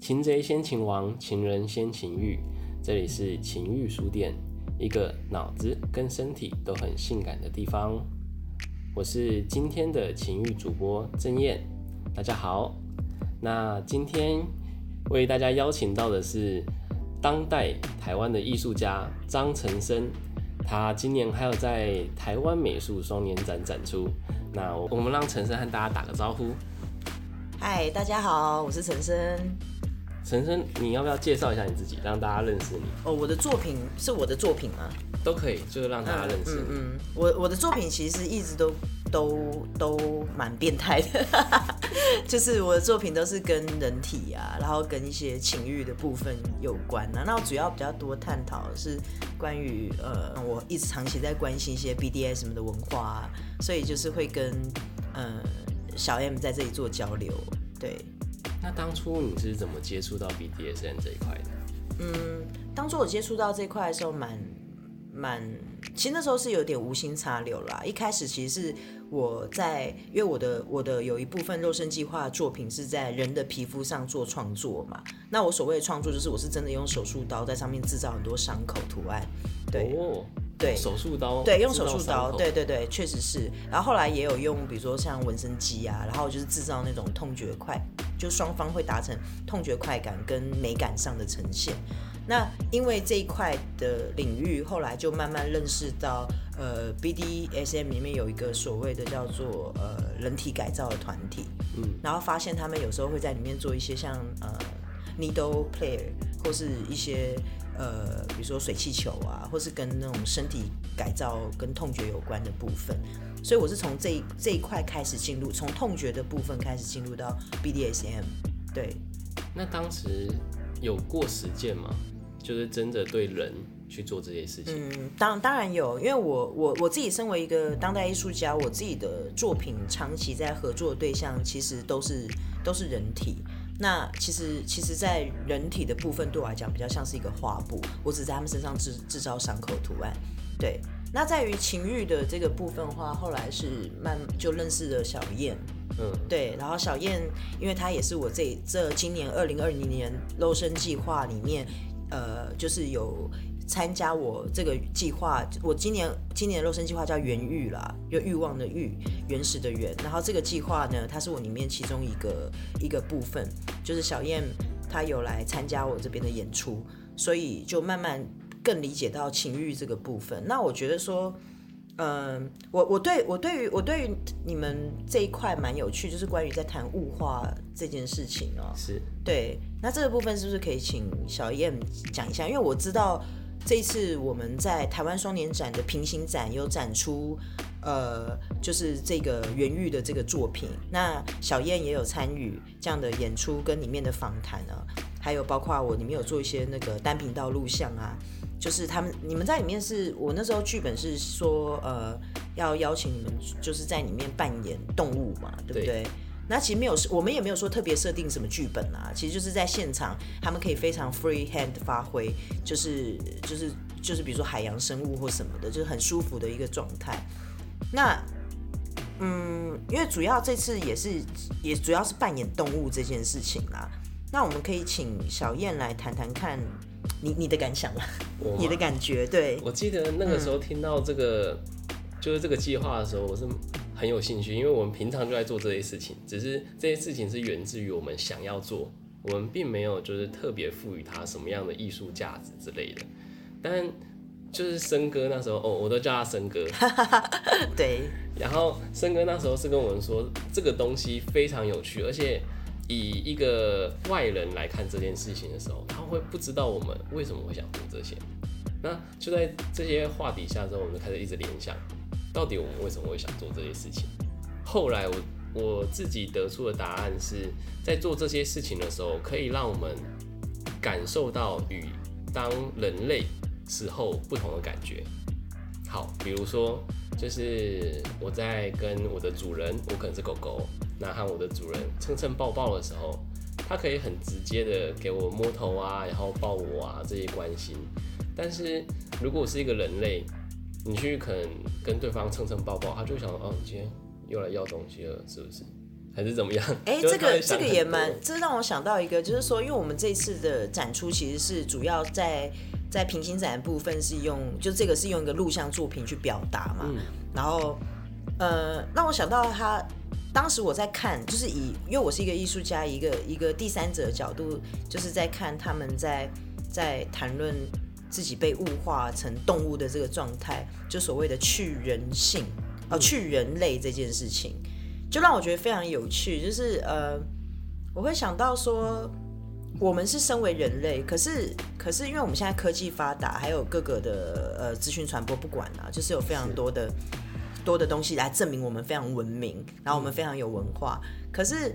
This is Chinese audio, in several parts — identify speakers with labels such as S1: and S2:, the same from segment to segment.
S1: 擒贼先擒王，擒人先擒欲。这里是情欲书店，一个脑子跟身体都很性感的地方。我是今天的情欲主播郑燕，大家好。那今天为大家邀请到的是当代台湾的艺术家张成生，他今年还有在台湾美术双年展展出。那我们让陈生和大家打个招呼。
S2: 嗨，大家好，我是陈生。
S1: 陈生，你要不要介绍一下你自己，让大家认识你？
S2: 哦，我的作品是我的作品吗？
S1: 都可以，就是让大家认识。
S2: 嗯嗯，我我的作品其实一直都都都蛮变态的，就是我的作品都是跟人体啊，然后跟一些情欲的部分有关啊。那我主要比较多探讨是关于呃，我一直长期在关心一些 BDS 的文化，啊，所以就是会跟呃。小 M 在这里做交流，对。
S1: 那当初你是怎么接触到 BDSN 这一块的？
S2: 嗯，当初我接触到这块的时候，蛮蛮，其实那时候是有点无心插柳啦。一开始其实是我在，因为我的我的有一部分肉身计划作品是在人的皮肤上做创作嘛。那我所谓的创作，就是我是真的用手术刀在上面制造很多伤口图案，对。对
S1: 手术刀，
S2: 对用手术刀，对对对，确实是。然后后来也有用，比如说像纹身机啊，然后就是制造那种痛觉快，就双方会达成痛觉快感跟美感上的呈现。那因为这一块的领域，后来就慢慢认识到，呃，BDSM 里面有一个所谓的叫做呃人体改造的团体，嗯，然后发现他们有时候会在里面做一些像呃 needle player 或是一些。呃，比如说水气球啊，或是跟那种身体改造跟痛觉有关的部分，所以我是从这这一块开始进入，从痛觉的部分开始进入到 BDSM。对，
S1: 那当时有过实践吗？就是真的对人去做这些事情？
S2: 嗯，当当然有，因为我我我自己身为一个当代艺术家，我自己的作品长期在合作的对象其实都是都是人体。那其实，其实，在人体的部分对我来讲，比较像是一个画布，我只在他们身上制制造伤口图案。对，那在于情欲的这个部分的话，后来是慢就认识了小燕。嗯，对，然后小燕，因为她也是我这这今年二零二零年肉身计划里面，呃，就是有。参加我这个计划，我今年今年的肉身计划叫原欲啦，就欲望的欲，原始的原。然后这个计划呢，它是我里面其中一个一个部分，就是小燕她有来参加我这边的演出，所以就慢慢更理解到情欲这个部分。那我觉得说，嗯，我我对我对于我对于你们这一块蛮有趣，就是关于在谈物化这件事情哦，
S1: 是
S2: 对。那这个部分是不是可以请小燕讲一下？因为我知道。这一次我们在台湾双年展的平行展有展出，呃，就是这个原玉的这个作品。那小燕也有参与这样的演出跟里面的访谈啊，还有包括我里面有做一些那个单频道录像啊，就是他们你们在里面是我那时候剧本是说呃要邀请你们就是在里面扮演动物嘛，对不对？那其实没有，我们也没有说特别设定什么剧本啊，其实就是在现场，他们可以非常 free hand 发挥，就是就是就是比如说海洋生物或什么的，就是很舒服的一个状态。那嗯，因为主要这次也是也主要是扮演动物这件事情啦。那我们可以请小燕来谈谈看你你的感想啦，你的感觉。对，
S1: 我记得那个时候听到这个就是这个计划的时候，我是。很有兴趣，因为我们平常就在做这些事情，只是这些事情是源自于我们想要做，我们并没有就是特别赋予它什么样的艺术价值之类的。但就是森哥那时候，哦，我都叫他森哥，
S2: 对。
S1: 然后森哥那时候是跟我们说，这个东西非常有趣，而且以一个外人来看这件事情的时候，他会不知道我们为什么会想做这些。那就在这些话底下之后，我们就开始一直联想。到底我们为什么会想做这些事情？后来我我自己得出的答案是在做这些事情的时候，可以让我们感受到与当人类时候不同的感觉。好，比如说，就是我在跟我的主人，我可能是狗狗，那和我的主人蹭蹭抱抱的时候，它可以很直接的给我摸头啊，然后抱我啊这些关心。但是如果我是一个人类，你去可能跟对方蹭蹭抱抱，他就想哦，你今天又来要东西了，是不是？还是怎么样？
S2: 哎，
S1: 就是
S2: 这个这个也蛮，这让我想到一个，就是说，因为我们这次的展出其实是主要在在平行展的部分是用，就这个是用一个录像作品去表达嘛，然后呃，让我想到他当时我在看，就是以因为我是一个艺术家，一个一个第三者的角度，就是在看他们在在谈论自己被物化成动物的这个状态，就所谓的去人性哦、去人类这件事情。就让我觉得非常有趣，就是呃，我会想到说，我们是身为人类，可是可是因为我们现在科技发达，还有各个的呃资讯传播，不管啊，就是有非常多的多的东西来证明我们非常文明，然后我们非常有文化。可是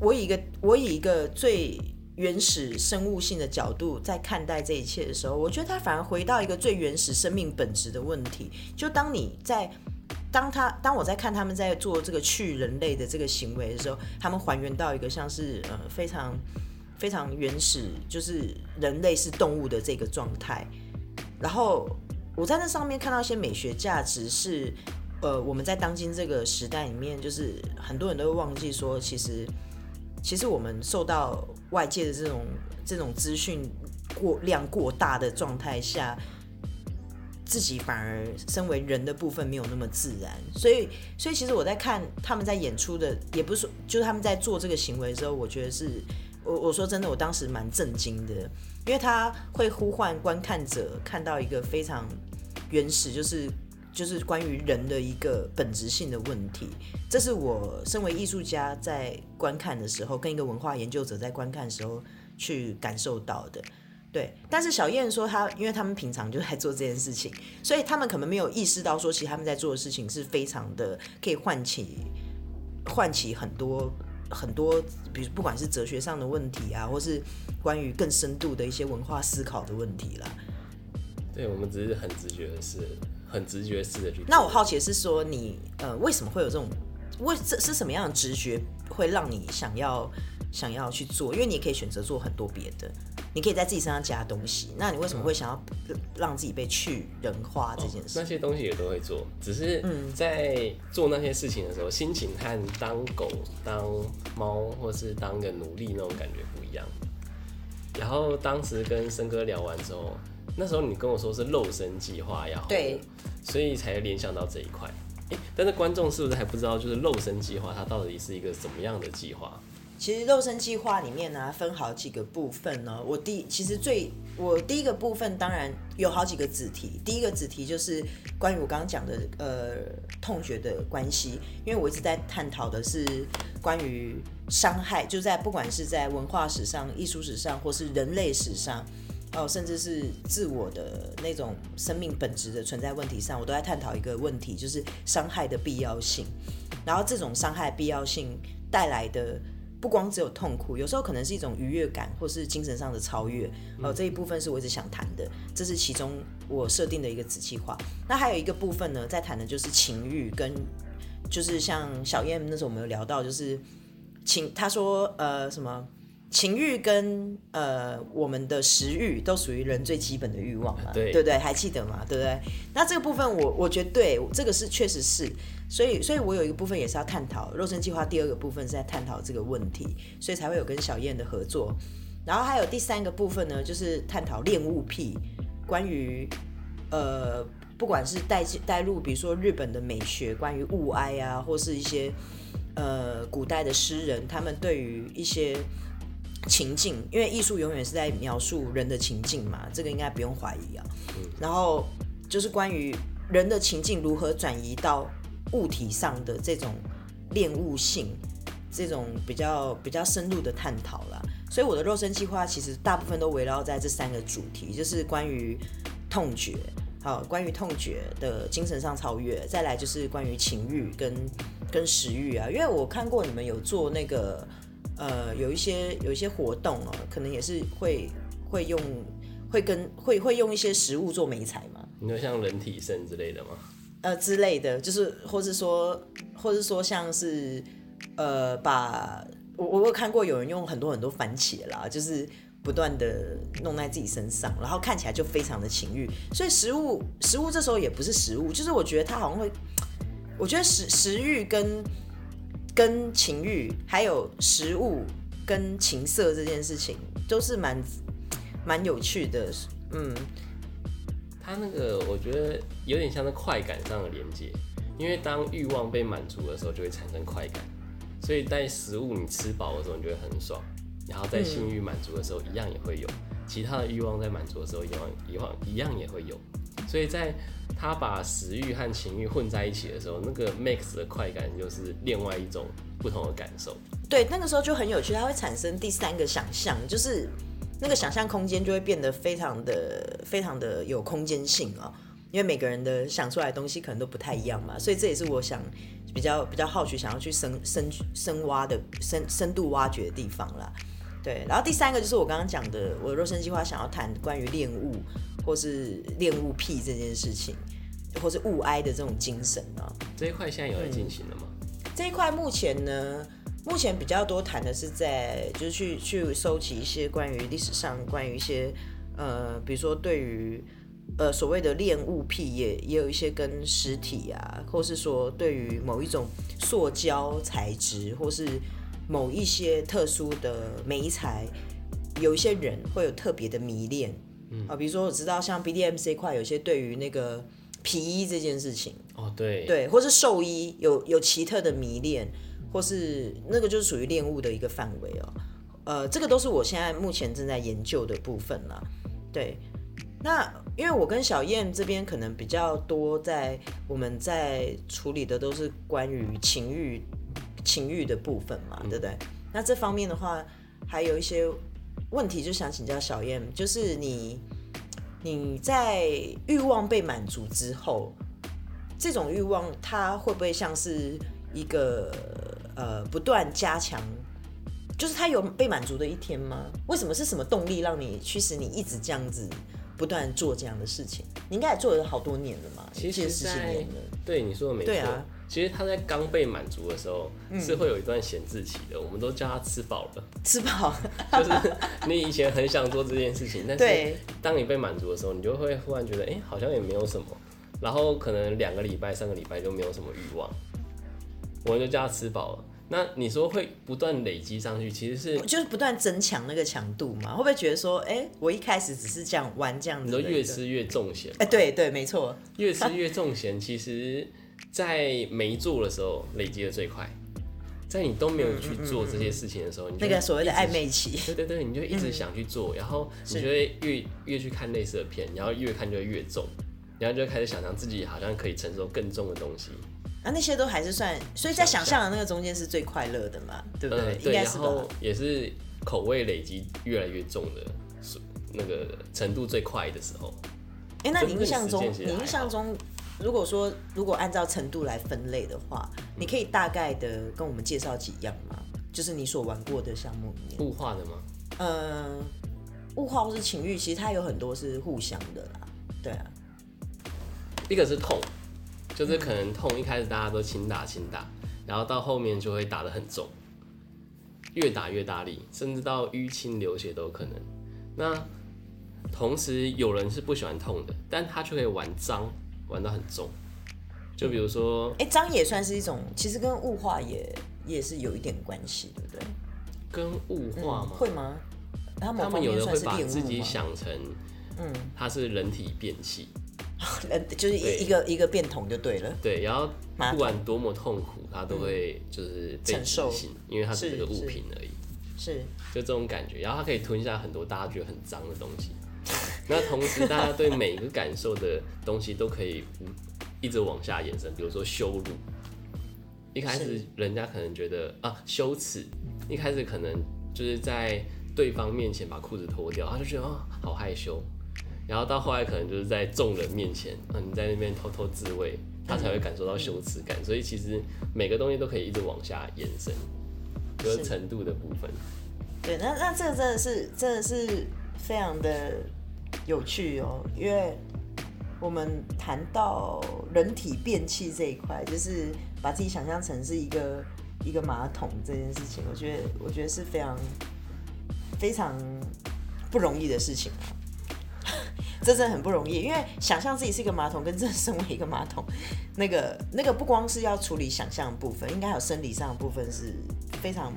S2: 我以一个我以一个最原始生物性的角度在看待这一切的时候，我觉得它反而回到一个最原始生命本质的问题。就当你在当他当我在看他们在做这个去人类的这个行为的时候，他们还原到一个像是呃非常非常原始，就是人类是动物的这个状态。然后我在那上面看到一些美学价值是，呃，我们在当今这个时代里面，就是很多人都会忘记说，其实其实我们受到外界的这种这种资讯过量过大的状态下。自己反而身为人的部分没有那么自然，所以，所以其实我在看他们在演出的，也不是说就是他们在做这个行为的时候，我觉得是，我我说真的，我当时蛮震惊的，因为他会呼唤观看者看到一个非常原始，就是就是关于人的一个本质性的问题，这是我身为艺术家在观看的时候，跟一个文化研究者在观看的时候去感受到的。对，但是小燕说她，因为他们平常就在做这件事情，所以他们可能没有意识到说，其实他们在做的事情是非常的可以唤起唤起很多很多，比如不管是哲学上的问题啊，或是关于更深度的一些文化思考的问题啦。
S1: 对，我们只是很直觉的是，很直觉式的去。
S2: 那我好奇的是说，你呃为什么会有这种为这是什么样的直觉会让你想要想要去做？因为你也可以选择做很多别的。你可以在自己身上加东西，那你为什么会想要让自己被去人化这件事？
S1: 那些东西也都会做，只是在做那些事情的时候，心情和当狗、当猫或是当个奴隶那种感觉不一样。然后当时跟森哥聊完之后，那时候你跟我说是肉身计划要
S2: 对，
S1: 所以才联想到这一块。诶，但是观众是不是还不知道，就是肉身计划它到底是一个什么样的计划？
S2: 其实肉身计划里面呢，分好几个部分呢。我第其实最我第一个部分当然有好几个子题。第一个子题就是关于我刚刚讲的呃痛觉的关系，因为我一直在探讨的是关于伤害，就在不管是在文化史上、艺术史上，或是人类史上，哦，甚至是自我的那种生命本质的存在问题上，我都在探讨一个问题，就是伤害的必要性。然后这种伤害必要性带来的。不光只有痛苦，有时候可能是一种愉悦感，或是精神上的超越。呃，这一部分是我一直想谈的，这是其中我设定的一个子计划。那还有一个部分呢，在谈的就是情欲跟，就是像小燕那时候我们有聊到，就是情，他说呃什么情欲跟呃我们的食欲都属于人最基本的欲望嘛，
S1: 对
S2: 对不对？还记得吗？对不对？那这个部分我我觉得对，这个是确实是。所以，所以我有一个部分也是要探讨肉身计划，第二个部分是在探讨这个问题，所以才会有跟小燕的合作。然后还有第三个部分呢，就是探讨恋物癖，关于呃，不管是带带入，比如说日本的美学，关于物哀啊，或是一些呃古代的诗人，他们对于一些情境，因为艺术永远是在描述人的情境嘛，这个应该不用怀疑啊。然后就是关于人的情境如何转移到。物体上的这种恋物性，这种比较比较深入的探讨啦。所以我的肉身计划其实大部分都围绕在这三个主题，就是关于痛觉，好，关于痛觉的精神上超越，再来就是关于情欲跟跟食欲啊。因为我看过你们有做那个呃，有一些有一些活动哦，可能也是会会用会跟会会用一些食物做美彩嘛。
S1: 你说像人体肾之类的吗？
S2: 呃之类的，就是或是说，或是说像是，呃，把我我有看过有人用很多很多番茄啦，就是不断的弄在自己身上，然后看起来就非常的情欲。所以食物食物这时候也不是食物，就是我觉得它好像会，我觉得食食欲跟跟情欲，还有食物跟情色这件事情，都是蛮蛮有趣的。嗯，
S1: 它那个我觉得有点像是快感上的连接，因为当欲望被满足的时候，就会产生快感，所以在食物你吃饱的时候，你就会很爽，然后在性欲满足的时候，一样也会有，其他的欲望在满足的时候，一样一样一样也会有，所以在他把食欲和情欲混在一起的时候，那个 max 的快感就是另外一种不同的感受。
S2: 对，那个时候就很有趣，它会产生第三个想象，就是那个想象空间就会变得非常的、非常的有空间性哦。因为每个人的想出来的东西可能都不太一样嘛，所以这也是我想比较比较好奇，想要去深深深挖的深深度挖掘的地方啦。对，然后第三个就是我刚刚讲的，我肉身计划想要谈关于恋物或是恋物癖这件事情，或是物哀的这种精神啊。
S1: 这一块现在有在进行了吗？
S2: 这一块目前呢，目前比较多谈的是在就是去去收集一些关于历史上关于一些呃，比如说对于呃所谓的恋物癖，也也有一些跟实体啊，或是说对于某一种塑胶材质，或是某一些特殊的美材，有一些人会有特别的迷恋。啊，比如说我知道像 BDM 这一块，有些对于那个皮衣这件事情，
S1: 哦，对，
S2: 对，或是兽医有有奇特的迷恋，或是那个就是属于恋物的一个范围哦。呃，这个都是我现在目前正在研究的部分了。对，那因为我跟小燕这边可能比较多，在我们在处理的都是关于情欲情欲的部分嘛，对不对？那这方面的话，还有一些问题，就想请教小燕，就是你你在欲望被满足之后，这种欲望它会不会像是一个呃不断加强？就是它有被满足的一天吗？为什么是什么动力让你驱使你一直这样子不断做这样的事情？你应该也做了好多年了嘛，
S1: 其实
S2: 十几
S1: 在
S2: 年了。
S1: 对你说的没错。
S2: 对啊
S1: 其实他在刚被满足的时候，是会有一段闲置期的，我们都叫他吃饱了。
S2: 吃饱，
S1: 就是你以前很想做这件事情，但是当你被满足的时候，你就会忽然觉得，哎、好像也没有什么，然后可能两个礼拜、三个礼拜就没有什么欲望，我们就叫他吃饱了。那你说会不断累积上去，其实是
S2: 就是不断增强那个强度嘛？会不会觉得说，哎、我一开始只是这样玩这样子
S1: 你
S2: 的一个，
S1: 说越吃越重咸，
S2: 哎、对对，没错，
S1: 越吃越重咸，其实，在没做的时候累积的最快，在你都没有去做这些事情的时候，你就
S2: 那个所谓的暧昧期，
S1: 对对对，你就一直想去做，然后你就会越越去看类似的片，然后越看就会越重，然后就开始想象自己好像可以承受更重的东西，
S2: 啊，那些都还是算，所以在想象的那个中间是最快乐的嘛，对不对？
S1: 嗯，对，
S2: 应该是吧
S1: 然后？也是口味累积越来越重的，是那个程度最快的时候。
S2: 哎、那你印象中，你印象中，如果说如果按照程度来分类的话，你可以大概的跟我们介绍几样吗？就是你所玩过的项目里面，
S1: 物化的吗？
S2: 嗯，物化或是情欲，其实它有很多是互相的啦，对啊，
S1: 一个是痛，就是可能痛一开始大家都轻打轻打，然后到后面就会打得很重，越打越大力，甚至到淤青流血都有可能。那同时有人是不喜欢痛的，但他却可以玩脏，玩到很重。就比如说
S2: 哎、脏也算是一种，其实跟物化也也是有一点关系，对不对？
S1: 跟物化嘛，
S2: 会吗？他们
S1: 他们有的会把自己？想成，嗯，它是人体变器，
S2: 呃，就是一一个一个变桶就对了。
S1: 对，然后不管多么痛苦，他都会就是被因为它只是个物品而已。
S2: 是，
S1: 就这种感觉，然后它可以吞下很多大家觉得很脏的东西。那同时，大家对每一个感受的东西都可以一直往下延伸，比如说羞辱。一开始人家可能觉得啊羞耻，一开始可能就是在对方面前把裤子脱掉，他就觉得啊好害羞。然后到后来可能就是在众人面前，嗯、你在那边偷偷自慰，他才会感受到羞耻感。所以其实每个东西都可以一直往下延伸，就是
S2: 是
S1: 程度的部分。
S2: 对，那那这个真的是真的是非常的有趣哦，因为我们谈到人体变器这一块，就是把自己想象成是一个一个马桶这件事情，我觉得我觉得是非常非常不容易的事情。这真的很不容易，因为想象自己是一个马桶，跟真的身为一个马桶，那个那个不光是要处理想象的部分，应该还有生理上的部分是非常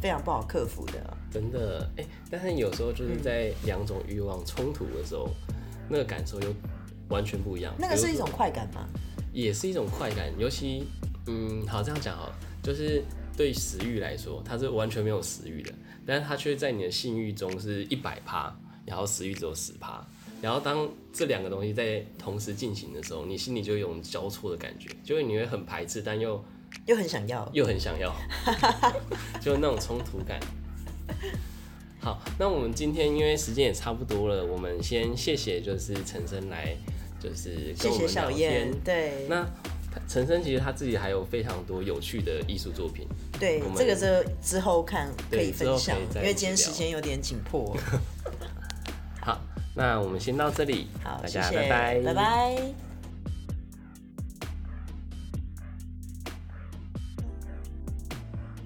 S2: 非常不好克服的。
S1: 真的，哎、但是有时候就是在两种欲望冲突的时候，那个感受又完全不一样。
S2: 那个是一种快感吗？
S1: 也是一种快感，尤其，嗯，好这样讲好了，就是对食欲来说，它是完全没有食欲的，但是它却在你的性欲中是一百趴，然后食欲只有十趴，然后当这两个东西在同时进行的时候，你心里就有种交错的感觉，就是你会很排斥，但又
S2: 又很想要。
S1: 又很想要，就那种冲突感。好，那我们今天因为时间也差不多了，我们先谢谢就是陈生来，就是跟我们聊
S2: 小燕
S1: 天。，
S2: 对
S1: 那陈生其实他自己还有非常多有趣的艺术作品，
S2: 对这个之之后看可以分享因为今天时间有点紧迫。
S1: 好，那我们先到这里，
S2: 好，
S1: 大家拜拜，
S2: 拜拜。